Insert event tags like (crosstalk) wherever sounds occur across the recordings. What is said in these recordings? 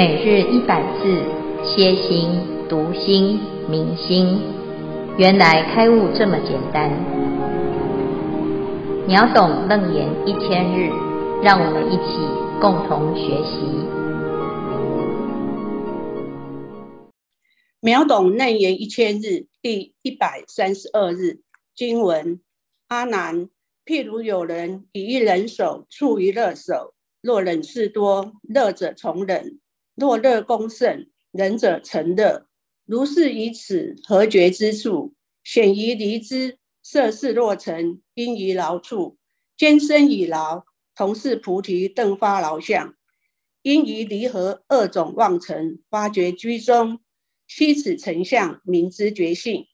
每日一百字，歇心、读心、明心，原来开悟这么简单。秒懂楞严一千日，让我们一起共同学习。秒懂楞严一千日第一百三十二日经文：阿难，譬如有人以一人手触于热手，若忍事多，热者从忍。若热功甚，忍者成热。如是以此合觉之处，显于离之。色事若成，因于劳处，坚身以劳，同是菩提顿发劳相。因于离合二种妄尘，发觉居中。悉此成相，名之觉性。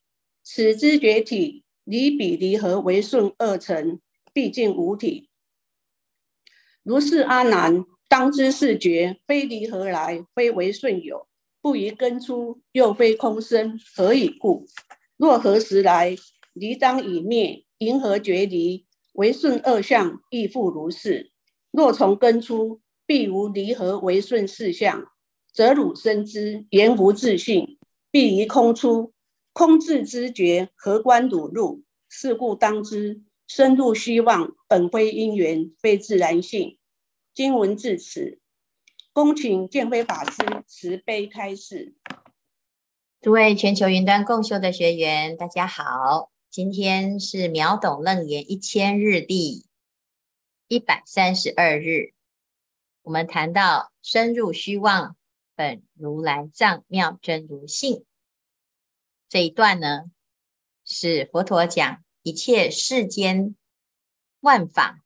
此之觉体离彼离合为顺二尘，毕竟无体。如是阿难。当知是觉，非离合来，非为顺有，不于根出，又非空生，何以故？若何时来，离当已灭，云何觉离？为顺二相，亦复如是。若从根出，必无离合为顺四相，则汝深知，言无自性，必于空出，空自知觉，何关汝入？是故当知，深入虚妄，本非因缘，非自然性。经文至此，恭请建辉法师慈悲开示。诸位全球云端共修的学员，大家好，今天是秒懂楞严一千日第一百三十二日，我们谈到深入虚妄，本如来藏妙真如性这一段呢，是佛陀讲一切世间万法。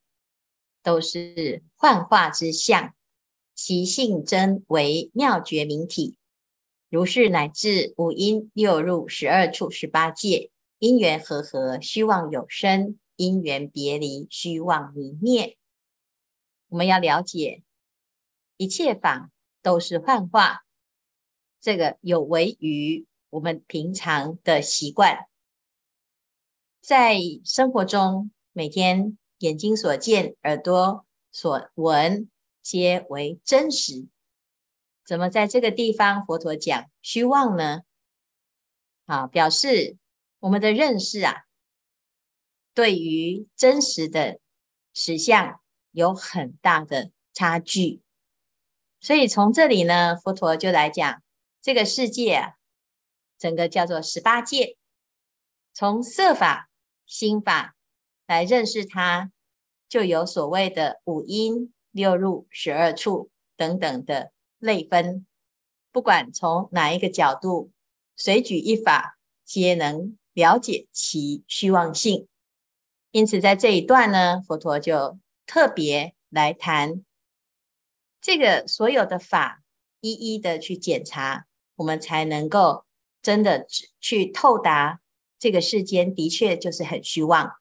都是幻化之相，其性真为妙觉明体。如是乃至五阴六入十二处十八界，因缘和合，虚妄有生；因缘别离，虚妄离灭。我们要了解，一切法都是幻化，这个有违于我们平常的习惯，在生活中每天。眼睛所见，耳朵所闻，皆为真实。怎么在这个地方佛陀讲虚妄呢？啊，表示我们的认识啊，对于真实的实相有很大的差距。所以从这里呢，佛陀就来讲这个世界啊，整个叫做十八界，从色法、心法。来认识它，就有所谓的五阴六入十二处等等的类分。不管从哪一个角度，随举一法，皆能了解其虚妄性。因此，在这一段呢，佛陀就特别来谈这个所有的法，一一的去检查，我们才能够真的去透达这个世间的确就是很虚妄。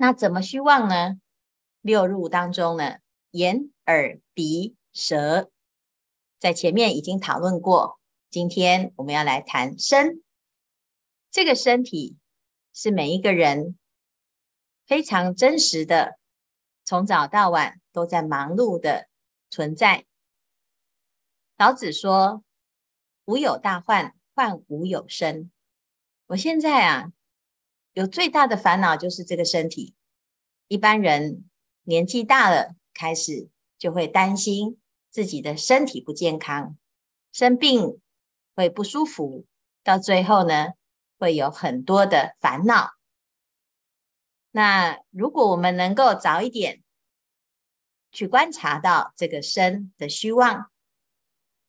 那怎么虚妄呢？六入当中呢，眼、耳、鼻、舌，在前面已经讨论过。今天我们要来谈身，这个身体是每一个人非常真实的，从早到晚都在忙碌的存在。老子说：“无有大患，患无有生。”我现在啊。有最大的烦恼就是这个身体。一般人年纪大了，开始就会担心自己的身体不健康，生病会不舒服，到最后呢，会有很多的烦恼。那如果我们能够早一点去观察到这个身的虚妄，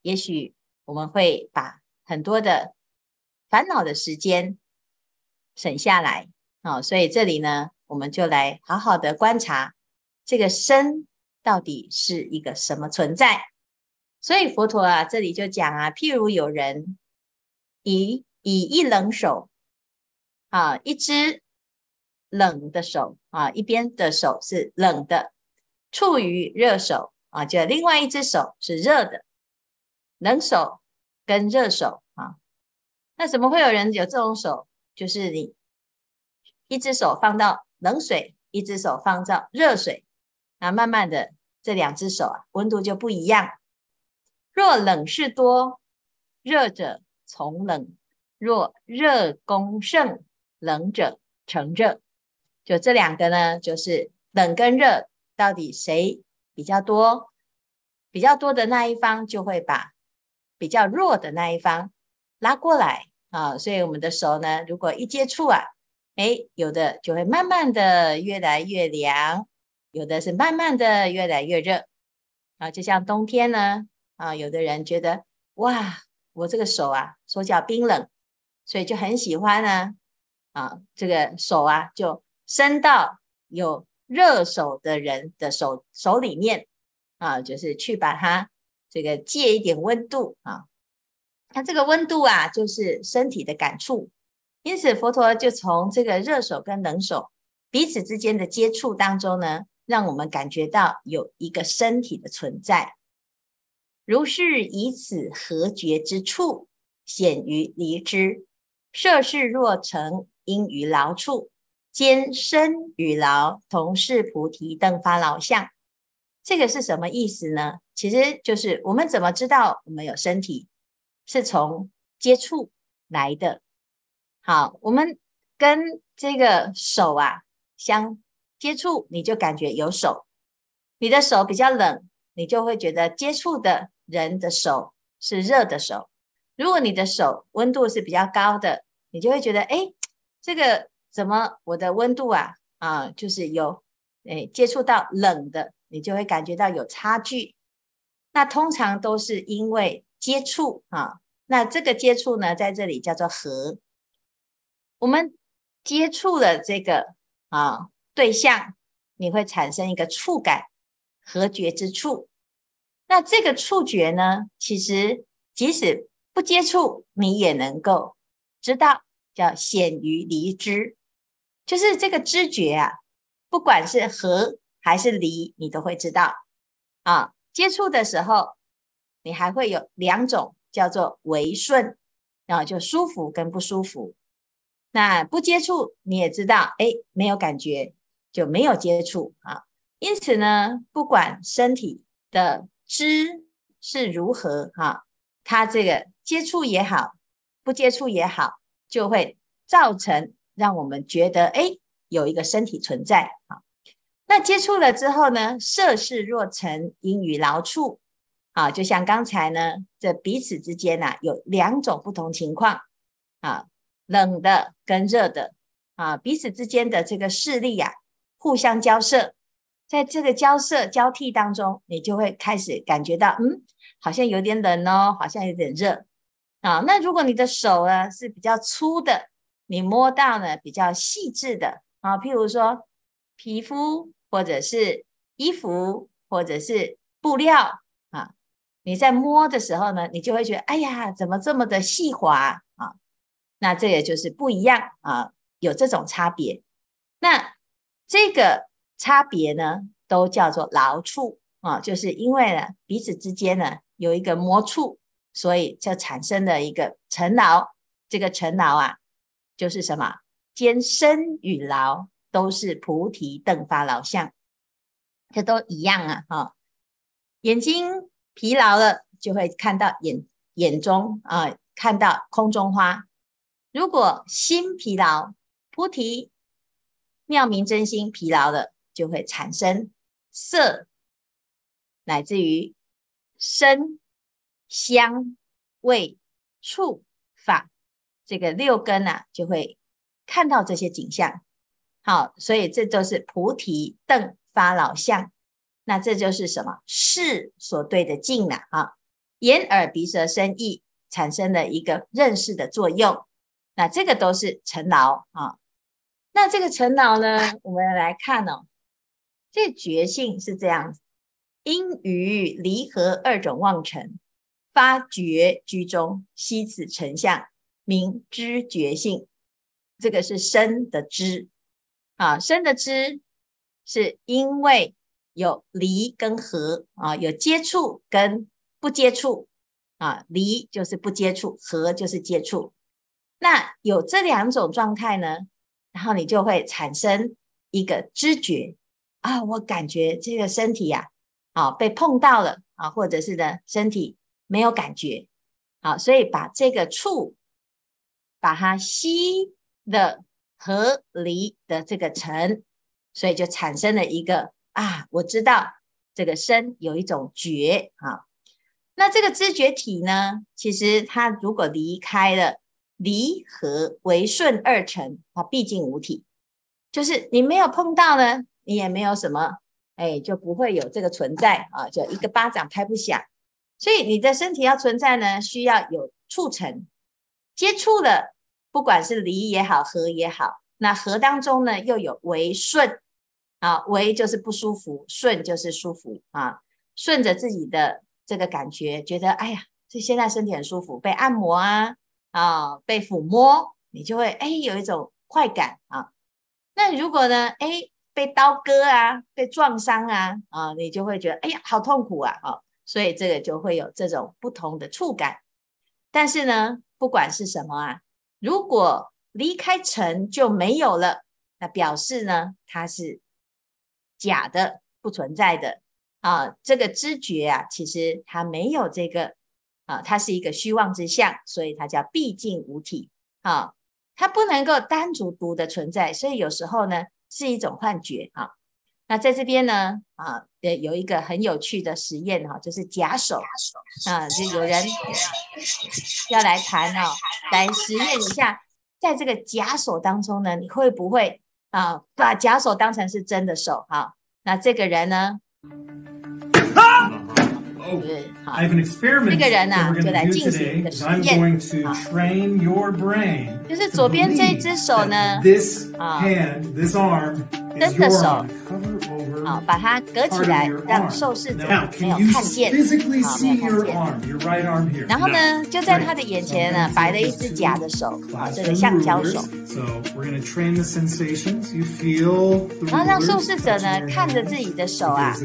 也许我们会把很多的烦恼的时间。省下来，哦，所以这里呢，我们就来好好的观察这个身到底是一个什么存在。所以佛陀啊，这里就讲啊，譬如有人以以一冷手啊，一只冷的手啊，一边的手是冷的，处于热手啊，就另外一只手是热的，冷手跟热手啊，那怎么会有人有这种手？就是你一只手放到冷水，一只手放到热水，那慢慢的这两只手啊，温度就不一样。若冷是多，热者从冷；若热功盛，冷者成热。就这两个呢，就是冷跟热，到底谁比较多？比较多的那一方就会把比较弱的那一方拉过来啊。所以我们的手呢，如果一接触啊，哎，有的就会慢慢的越来越凉，有的是慢慢的越来越热啊。就像冬天呢，啊，有的人觉得哇，我这个手啊，手脚冰冷，所以就很喜欢呢，啊，这个手啊，就伸到有热手的人的手手里面。啊，就是去把它这个借一点温度啊，它这个温度啊，就是身体的感触。因此，佛陀就从这个热手跟冷手彼此之间的接触当中呢，让我们感觉到有一个身体的存在。如是以此合觉之处，显于离知。摄事若成，因于劳处，兼身与劳，同是菩提灯发劳相。这个是什么意思呢？其实就是我们怎么知道我们有身体，是从接触来的。好，我们跟这个手啊相接触，你就感觉有手。你的手比较冷，你就会觉得接触的人的手是热的手。如果你的手温度是比较高的，你就会觉得，哎，这个怎么我的温度啊啊，就是有哎接触到冷的。你就会感觉到有差距，那通常都是因为接触啊。那这个接触呢，在这里叫做合。我们接触了这个啊对象，你会产生一个触感，和觉之处。那这个触觉呢，其实即使不接触，你也能够知道，叫显于离知，就是这个知觉啊，不管是合。还是离，你都会知道啊。接触的时候，你还会有两种叫做违顺，然后就舒服跟不舒服。那不接触，你也知道，哎，没有感觉就没有接触啊。因此呢，不管身体的知是如何哈，它这个接触也好，不接触也好，就会造成让我们觉得，哎，有一个身体存在啊。那接触了之后呢，色事若成，因于劳处，啊，就像刚才呢，这彼此之间啊，有两种不同情况，啊，冷的跟热的，啊，彼此之间的这个势力呀，互相交涉，在这个交涉交替当中，你就会开始感觉到，嗯，好像有点冷哦，好像有点热，啊，那如果你的手呢是比较粗的，你摸到呢比较细致的，啊，譬如说皮肤。或者是衣服，或者是布料，你在摸的时候呢，你就会觉得，哎呀，怎么这么的细滑啊？那这也就是不一样啊，有这种差别。那这个差别呢，都叫做劳处啊，就是因为呢，彼此之间呢有一个摸触，所以就产生了一个成劳。这个成劳啊，就是什么？兼身与劳。都是菩提灯发劳相，这都一样啊！哈，眼睛疲劳了，就会看到眼眼中啊，看到空中花。如果心疲劳，菩提妙明真心疲劳了，就会产生色，乃至于声、香、味、触、法，这个六根啊，就会看到这些景象。好，所以这都是菩提灯发老相，那这就是什么？识所对的境了啊！眼耳鼻舌身意产生了一个认识的作用，那这个都是尘劳啊。那这个尘劳呢，我们来看哦，这觉性是这样子：因于离合二种妄尘发觉居中，悉此成相，名知觉性。这个是身的知。啊，身的知是因为有离跟合啊，有接触跟不接触啊，离就是不接触，合就是接触。那有这两种状态呢，然后你就会产生一个知觉啊，我感觉这个身体呀，啊，被碰到了啊，或者是呢，身体没有感觉。好，所以把这个处，把它吸的合离的这个尘，所以就产生了一个啊，我知道这个身有一种觉啊。那这个知觉体呢，其实它如果离开了离合为顺二尘，它毕竟无体，就是你没有碰到呢，你也没有什么，哎，就不会有这个存在啊，就一个巴掌拍不响。所以你的身体要存在呢，需要有促成接触了，不管是离也好，合也好，那合当中呢又有为顺啊，违就是不舒服，顺就是舒服啊，顺着自己的这个感觉，觉得哎呀，这现在身体很舒服，被按摩啊啊，被抚摸，你就会哎有一种快感啊。那如果呢，哎被刀割啊，被撞伤啊啊，你就会觉得哎呀好痛苦啊啊。所以这个就会有这种不同的触感，但是呢，不管是什么啊，如果离开尘就没有了，那表示呢，它是假的，不存在的啊。这个知觉啊，其实它没有这个啊，它是一个虚妄之相，所以它叫毕竟无体啊，它不能够单独独的存在，所以有时候呢，是一种幻觉啊。那在这边呢，啊，有一个很有趣的实验哈，就是假手啊，就有人要来谈哦，来实验一下，在这个假手当中呢，你会不会啊把假手当成是真的手？哈，那这个人呢？对，好，这个人呢、啊、就来进行一个实验啊，就是左边这只手呢，啊，真的手。好，把它隔起来，让受试者没有看见，好，没有看见。然后呢，就在他的眼前呢，摆了一只假的手，啊，这个橡胶手。然后让受试者呢，看着自己的手啊，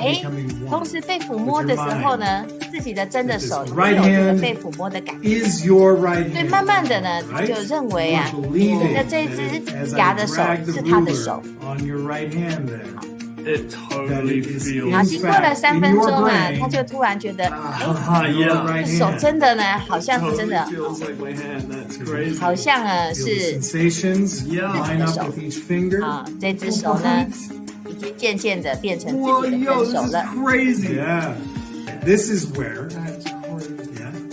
哎，同时被抚摸的时候呢，自己的真的手也有这个被抚摸的感觉。所以慢慢的呢，他就认为啊，那这一只假的手是他的手。然后经过了三分钟啊，他就突然觉得，哎，这手真的呢，好像是真的，好像啊是自己的手啊，这只手呢，已经渐渐的变成自己的真手了。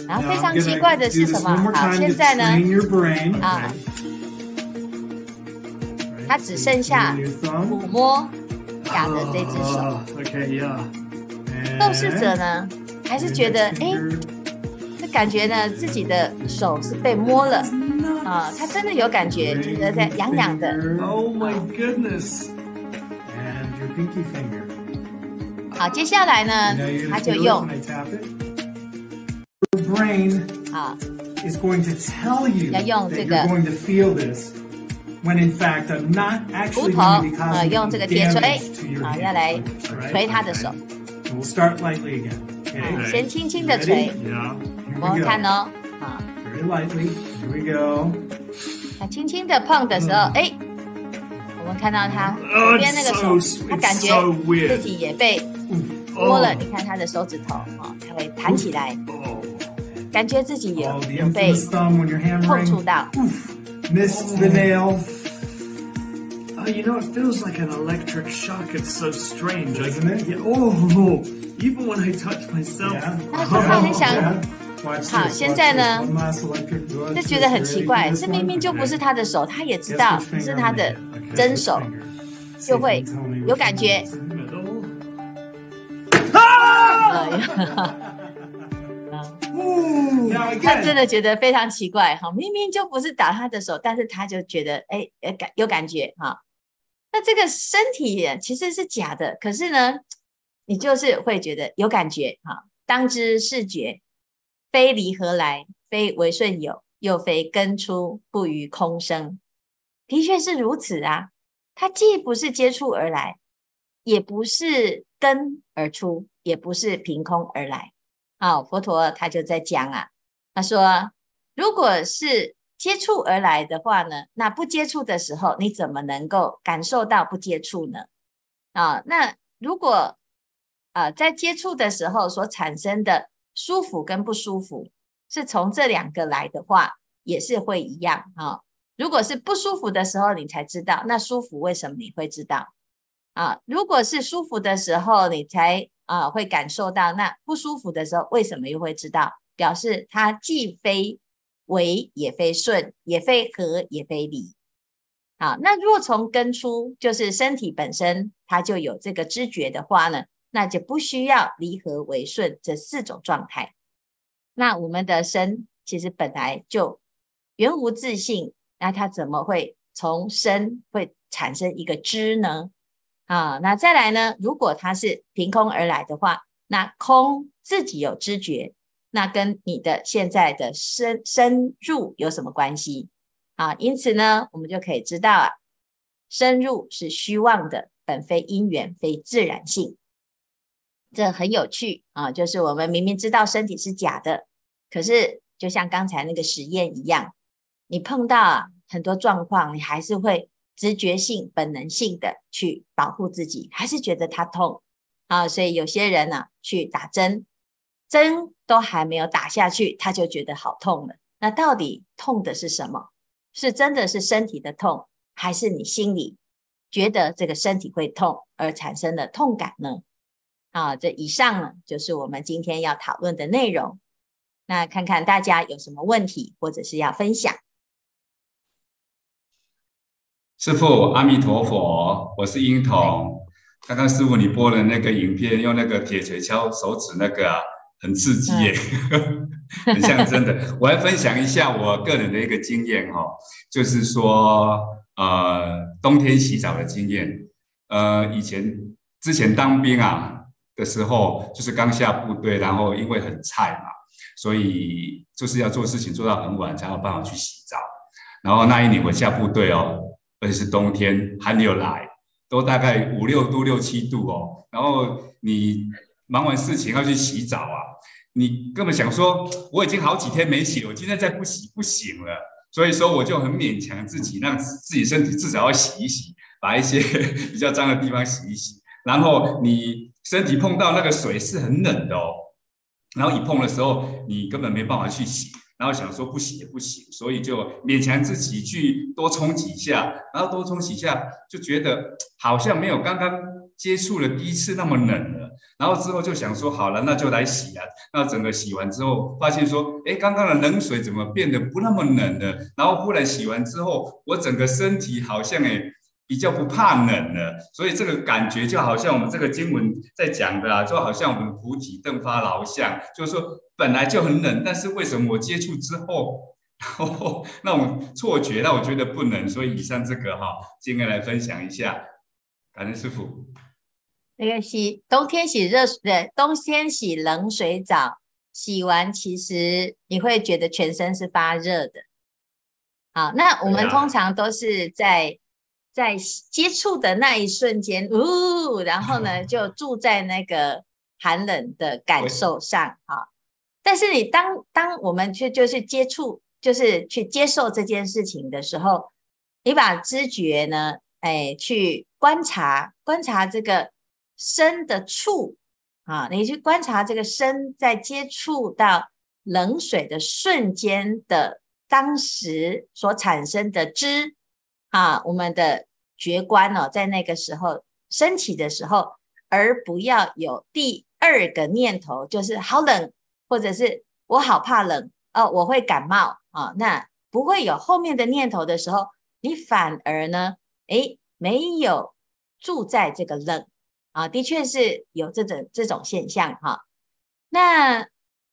然后非常奇怪的是什么？好，现在呢，啊，他只剩下抚摸。假的这只手，受试者呢，还是觉得哎，这感觉呢，自己的手是被摸了啊，他真的有感觉，觉得在痒痒的。Oh my goodness! And your pinky finger. 好，接下来呢，他就用啊，要用这个。骨头啊，用这个铁锤啊，要来锤他的手。先轻轻的锤，我们看哦，啊，他轻轻的碰的时候，哎，我们看到他左边那个手，他感觉自己也被摸了。你看他的手指头啊，他会弹起来，感觉自己有有被碰触到。Missed the nail. Oh, you know, it feels like an electric shock. It's so strange, isn't it? Yeah. Oh, even when I touch myself. 他说他很想，好，现在呢，就觉得很奇怪，这明明就不是他的手，他也知道不是他的真手，就会有感觉。啊！他真的觉得非常奇怪哈，明明就不是打他的手，但是他就觉得哎，感有感觉哈。那这个身体其实是假的，可是呢，你就是会觉得有感觉哈。当知是觉，非离合来，非为顺有，又非根出，不于空生。的确是如此啊，它既不是接触而来，也不是根而出，也不是凭空而来。好，佛陀他就在讲啊，他说，如果是接触而来的话呢，那不接触的时候，你怎么能够感受到不接触呢？啊，那如果啊在接触的时候所产生的舒服跟不舒服是从这两个来的话，也是会一样啊。如果是不舒服的时候，你才知道，那舒服为什么你会知道啊？如果是舒服的时候，你才啊会感受到，那不舒服的时候为什么又会知道？表示它既非为，也非顺，也非合，也非离。好，那若从根出，就是身体本身它就有这个知觉的话呢，那就不需要离合为顺这四种状态。那我们的身其实本来就原无自性，那它怎么会从身会产生一个知呢？啊，那再来呢？如果它是凭空而来的话，那空自己有知觉，那跟你的现在的身身入有什么关系？啊，因此呢，我们就可以知道啊，身入是虚妄的，本非因缘，非自然性。这很有趣啊，就是我们明明知道身体是假的，可是就像刚才那个实验一样，你碰到啊很多状况，你还是会直觉性、本能性的去保护自己，还是觉得它痛啊。所以有些人呢，去打针，针都还没有打下去，他就觉得好痛了。那到底痛的是什么？是真的是身体的痛，还是你心里觉得这个身体会痛而产生的痛感呢？啊，这以上呢就是我们今天要讨论的内容。那看看大家有什么问题，或者是要分享。师父，阿弥陀佛，我是英童。刚刚师父你播的那个影片，用那个铁锤敲手指那个。很刺激耶，嗯、(laughs) 很像真的。我来分享一下我个人的一个经验哈，就是说，呃，冬天洗澡的经验。呃，以前之前当兵啊的时候，就是刚下部队，然后因为很菜嘛，所以就是要做事情做到很晚才有办法去洗澡。然后那一年我下部队哦，而且是冬天，寒流来，都大概五六度、六七度哦。然后你。忙完事情要去洗澡啊，你根本想说我已经好几天没洗了，我今天再不洗不行了，所以说我就很勉强自己，让自己身体至少要洗一洗，把一些 (laughs) 比较脏的地方洗一洗。然后你身体碰到那个水是很冷的哦，然后一碰的时候你根本没办法去洗，然后想说不洗也不行，所以就勉强自己去多冲几下，然后多冲几下就觉得好像没有刚刚接触了第一次那么冷。然后之后就想说好了，那就来洗啊。那整个洗完之后，发现说，哎，刚刚的冷水怎么变得不那么冷了？然后忽然洗完之后，我整个身体好像哎比较不怕冷了。所以这个感觉就好像我们这个经文在讲的啊，就好像我们菩提灯发劳相，就是说本来就很冷，但是为什么我接触之后，然后那种错觉让我觉得不冷？所以以上这个哈，今天来分享一下，感恩师傅。那个洗冬天洗热水，对，冬天洗冷水澡，洗完其实你会觉得全身是发热的。好，那我们通常都是在在接触的那一瞬间，呜，然后呢 (laughs) 就住在那个寒冷的感受上，哈。但是你当当我们去就是接触，就是去接受这件事情的时候，你把知觉呢，哎，去观察观察这个。身的触啊，你去观察这个身在接触到冷水的瞬间的当时所产生的知啊，我们的觉观哦，在那个时候升起的时候，而不要有第二个念头，就是好冷，或者是我好怕冷哦，我会感冒啊，那不会有后面的念头的时候，你反而呢，诶，没有住在这个冷。啊，的确是有这种这种现象哈。那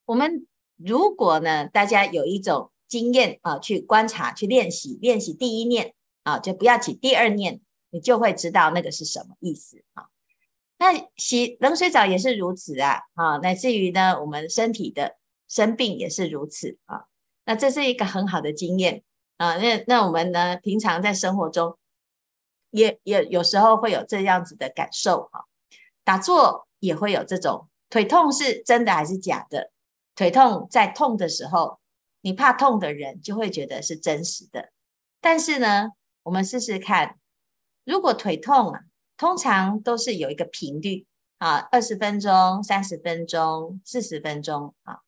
我们如果呢，大家有一种经验啊，去观察、去练习，练习第一念啊，就不要起第二念，你就会知道那个是什么意思啊。那洗冷水澡也是如此啊，啊，乃至于呢，我们身体的生病也是如此啊。那这是一个很好的经验啊。那那我们呢，平常在生活中也也有时候会有这样子的感受哈。打坐也会有这种腿痛是真的还是假的？腿痛在痛的时候，你怕痛的人就会觉得是真实的。但是呢，我们试试看，如果腿痛啊，通常都是有一个频率啊，二十分钟、三十分钟、四十分钟啊，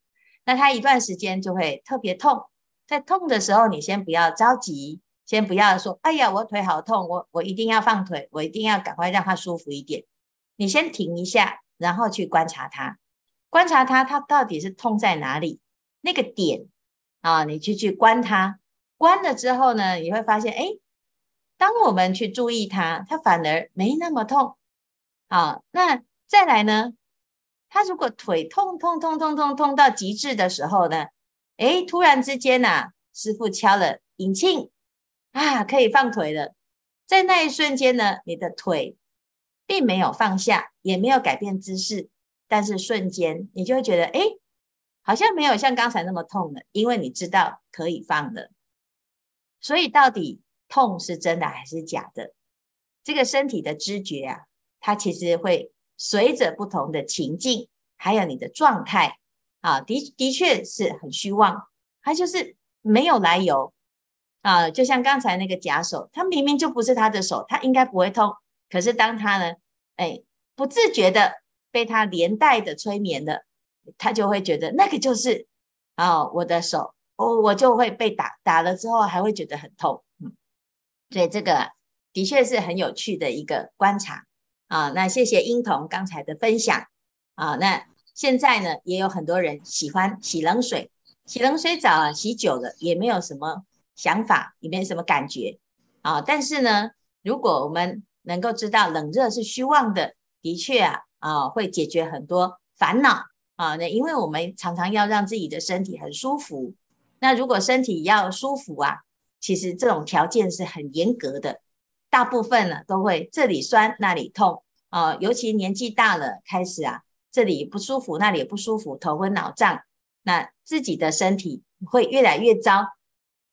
那它一段时间就会特别痛。在痛的时候，你先不要着急，先不要说，哎呀，我腿好痛，我我一定要放腿，我一定要赶快让它舒服一点。你先停一下，然后去观察它，观察它，它到底是痛在哪里？那个点啊，你去去观它，观了之后呢，你会发现，哎，当我们去注意它，它反而没那么痛。啊，那再来呢，它如果腿痛痛痛痛痛痛到极致的时候呢，哎，突然之间呐、啊，师傅敲了引磬啊，可以放腿了。在那一瞬间呢，你的腿并没有放下，也没有改变姿势，但是瞬间你就会觉得，哎，好像没有像刚才那么痛了，因为你知道可以放了。所以到底痛是真的还是假的？这个身体的知觉啊，它其实会随着不同的情境，还有你的状态。啊，的的确是很虚妄，它就是没有来由啊，就像刚才那个假手，他明明就不是他的手，他应该不会痛，可是当他呢，哎，不自觉的被他连带的催眠了，他就会觉得那个就是啊我的手，我我就会被打，打了之后还会觉得很痛，嗯，所以这个的确是很有趣的一个观察啊。那谢谢英童刚才的分享啊，那。现在呢，也有很多人喜欢洗冷水，洗冷水澡啊，洗久了也没有什么想法，也没有什么感觉啊。但是呢，如果我们能够知道冷热是虚妄的，的确啊啊，会解决很多烦恼啊。那因为我们常常要让自己的身体很舒服，那如果身体要舒服啊，其实这种条件是很严格的，大部分呢都会这里酸那里痛啊，尤其年纪大了开始啊。这里不舒服，那里也不舒服，头昏脑胀，那自己的身体会越来越糟。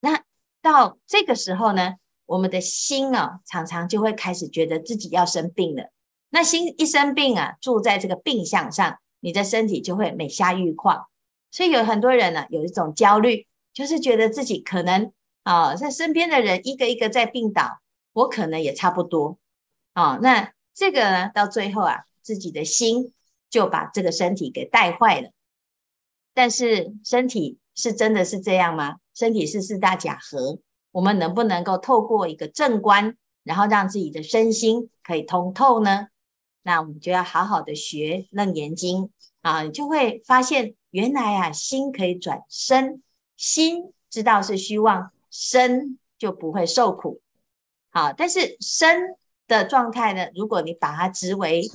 那到这个时候呢，我们的心啊，常常就会开始觉得自己要生病了。那心一生病啊，住在这个病相上，你的身体就会每下愈况。所以有很多人呢，有一种焦虑，就是觉得自己可能啊，在身边的人一个一个在病倒，我可能也差不多啊。那这个呢，到最后啊，自己的心。就把这个身体给带坏了，但是身体是真的是这样吗？身体是四大假合，我们能不能够透过一个正观，然后让自己的身心可以通透呢？那我们就要好好的学《楞严经》啊，你就会发现原来啊，心可以转身，心知道是虚妄，身就不会受苦。好，但是身的状态呢，如果你把它执为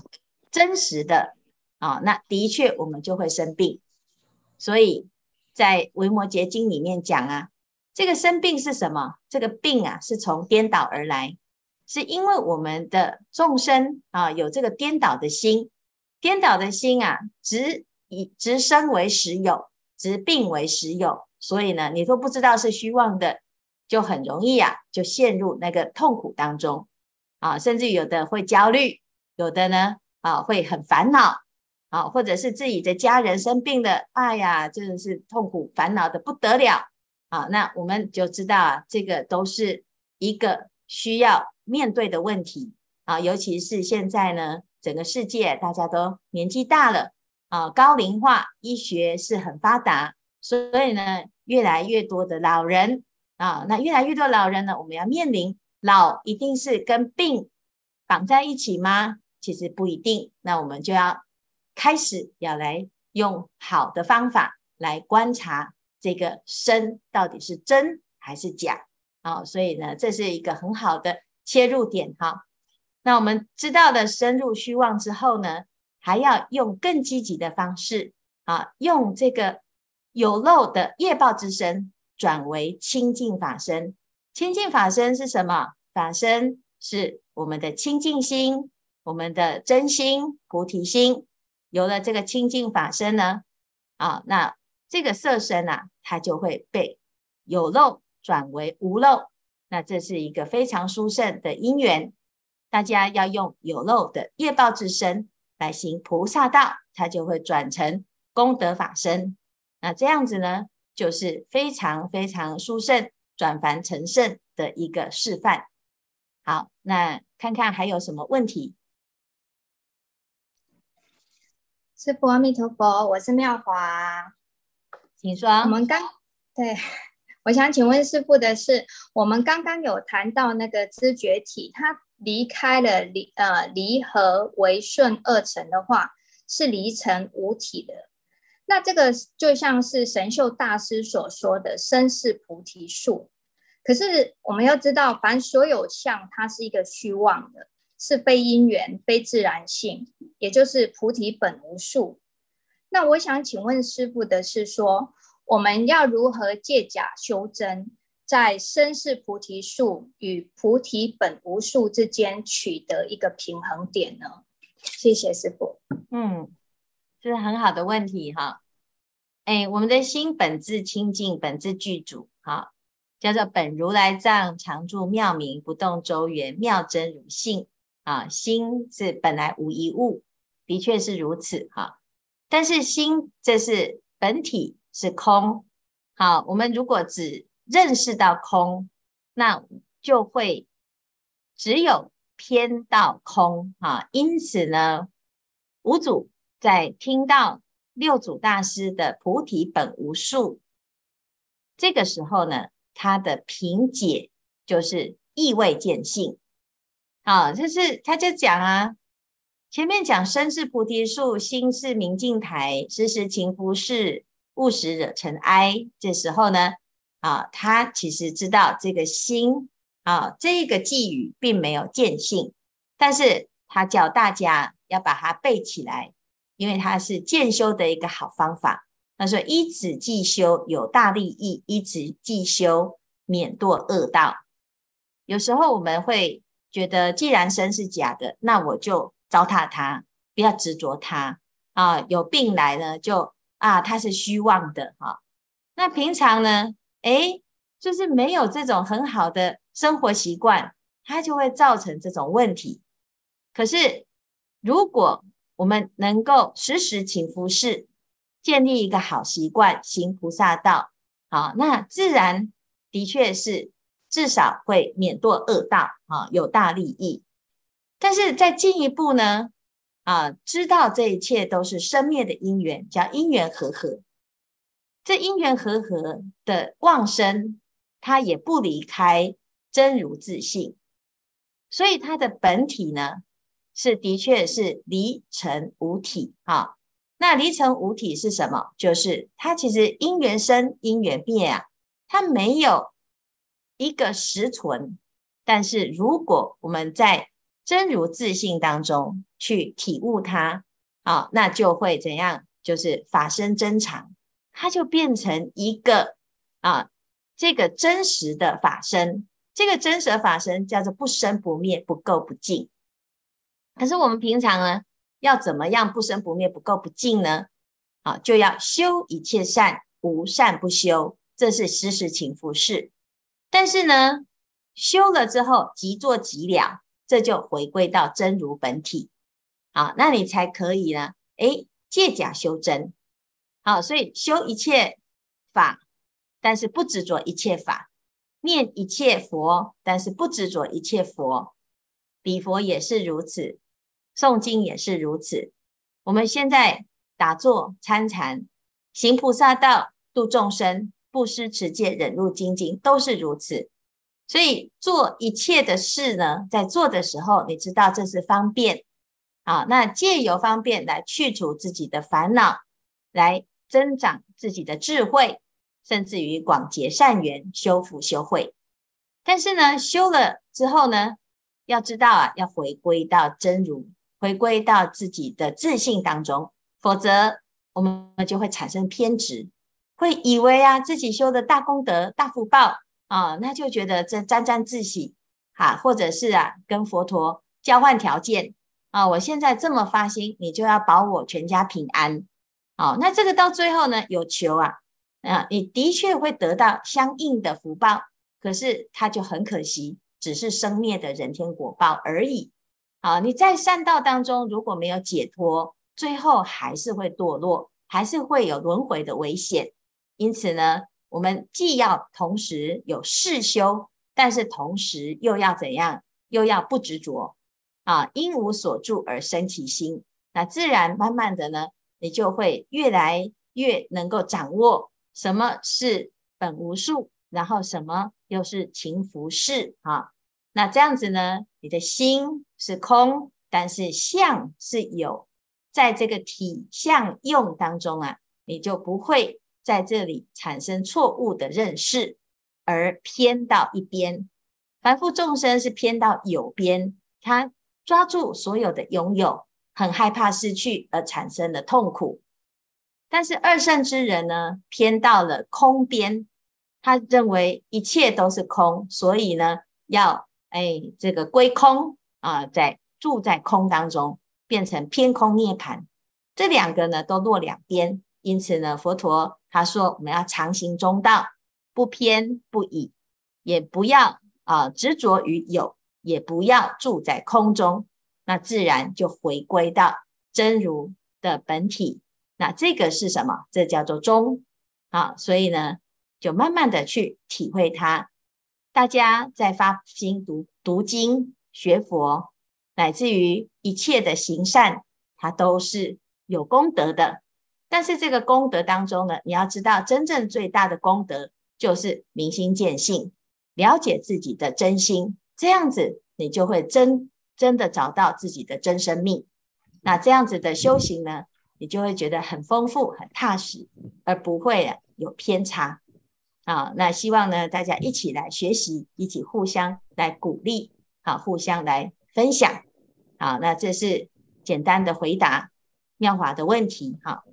真实的。啊、那的确我们就会生病，所以在《维摩诘经》里面讲啊，这个生病是什么？这个病啊，是从颠倒而来，是因为我们的众生啊有这个颠倒的心，颠倒的心啊，执以执生为实有，执病为实有，所以呢，你都不知道是虚妄的，就很容易啊，就陷入那个痛苦当中啊，甚至有的会焦虑，有的呢啊会很烦恼。啊，或者是自己的家人生病了，哎呀，真的是痛苦烦恼的不得了啊！那我们就知道啊，这个都是一个需要面对的问题啊。尤其是现在呢，整个世界大家都年纪大了啊，高龄化，医学是很发达，所以呢，越来越多的老人啊，那越来越多老人呢，我们要面临老一定是跟病绑在一起吗？其实不一定，那我们就要。开始要来用好的方法来观察这个身到底是真还是假，好，所以呢，这是一个很好的切入点哈。那我们知道了深入虚妄之后呢，还要用更积极的方式啊，用这个有漏的业报之身转为清净法身。清净法身是什么？法身是我们的清净心，我们的真心菩提心。有了这个清净法身呢，啊，那这个色身啊，它就会被有漏转为无漏，那这是一个非常殊胜的因缘。大家要用有漏的业报之身来行菩萨道，它就会转成功德法身。那这样子呢，就是非常非常殊胜转凡成圣的一个示范。好，那看看还有什么问题？师父阿弥陀佛，我是妙华，请说。我们刚对，我想请问师傅的是，我们刚刚有谈到那个知觉体，它离开了离呃离合为顺二层的话，是离成无体的。那这个就像是神秀大师所说的身是菩提树，可是我们要知道，凡所有相，它是一个虚妄的。是非因缘，非自然性，也就是菩提本无树。那我想请问师傅的是说，我们要如何借假修真，在身是菩提树与菩提本无树之间取得一个平衡点呢？谢谢师傅。嗯，这是很好的问题哈。哎，我们的心本自清净，本自具足，哈，叫做本如来藏，常住妙明，不动周圆，妙真如性。啊，心是本来无一物，的确是如此哈。但是心这是本体是空，好，我们如果只认识到空，那就会只有偏到空啊。因此呢，五祖在听到六祖大师的菩提本无树，这个时候呢，他的评解就是意味见性。啊，就是他就讲啊，前面讲身是菩提树，心是明镜台，时时勤拂拭，勿使惹尘埃。这时候呢，啊，他其实知道这个心啊，这个偈语并没有见性，但是他叫大家要把它背起来，因为它是渐修的一个好方法。他说：“依此偈修有大利益，依此偈修免堕恶道。”有时候我们会。觉得既然身是假的，那我就糟蹋它，不要执着它啊。有病来呢，就啊，它是虚妄的哈、啊。那平常呢，诶，就是没有这种很好的生活习惯，它就会造成这种问题。可是如果我们能够时时勤拂拭，建立一个好习惯，行菩萨道，好、啊，那自然的确是。至少会免堕恶道啊，有大利益。但是再进一步呢，啊，知道这一切都是生灭的因缘，叫因缘和合。这因缘和合的妄生，它也不离开真如自性，所以它的本体呢，是的确是离尘无体啊。那离尘无体是什么？就是它其实因缘生，因缘灭啊，它没有。一个实存，但是如果我们在真如自信当中去体悟它，啊，那就会怎样？就是法身真常，它就变成一个啊，这个真实的法身。这个真实的法身叫做不生不灭、不垢不净。可是我们平常呢，要怎么样不生不灭、不垢不净呢？啊，就要修一切善，无善不修，这是时时勤拂拭。但是呢，修了之后即作即了，这就回归到真如本体，好，那你才可以呢，诶，借假修真，好，所以修一切法，但是不执着一切法；念一切佛，但是不执着一切佛。礼佛也是如此，诵经也是如此。我们现在打坐参禅，行菩萨道，度众生。布施、持戒、忍辱、精进都是如此，所以做一切的事呢，在做的时候，你知道这是方便啊。那借由方便来去除自己的烦恼，来增长自己的智慧，甚至于广结善缘、修福修慧。但是呢，修了之后呢，要知道啊，要回归到真如，回归到自己的自信当中，否则我们就会产生偏执。会以为啊，自己修的大功德、大福报啊，那就觉得这沾沾自喜哈，或者是啊，跟佛陀交换条件啊，我现在这么发心，你就要保我全家平安。好，那这个到最后呢，有求啊，啊，你的确会得到相应的福报，可是它就很可惜，只是生灭的人天果报而已。啊，你在善道当中如果没有解脱，最后还是会堕落，还是会有轮回的危险。因此呢，我们既要同时有事修，但是同时又要怎样？又要不执着啊！因无所住而生其心，那自然慢慢的呢，你就会越来越能够掌握什么是本无树，然后什么又是情浮事啊。那这样子呢，你的心是空，但是相是有，在这个体相用当中啊，你就不会在这里产生错误的认识，而偏到一边。凡夫众生是偏到有边，他抓住所有的拥有，很害怕失去而产生的痛苦。但是二圣之人呢，偏到了空边，他认为一切都是空，所以呢，要哎这个归空啊，在住在空当中，变成偏空涅槃。这两个呢，都落两边。因此呢，佛陀他说，我们要常行中道，不偏不倚，也不要。啊，执着于有，也不要住在空中，那自然就回归到真如的本体。那这个是什么？这叫做中。啊，所以呢，就慢慢的去体会它。大家在发心读读经、学佛，乃至于一切的行善，它都是有功德的。但是这个功德当中呢，你要知道，真正最大的功德就是明心见性。了解自己的真心，这样子你就会真真的找到自己的真生命。那这样子的修行呢，你就会觉得很丰富、很踏实，而不会有偏差。好，那希望呢，大家一起来学习，一起互相来鼓励，好，互相来分享。好，那这是简单的回答妙华的问题。好。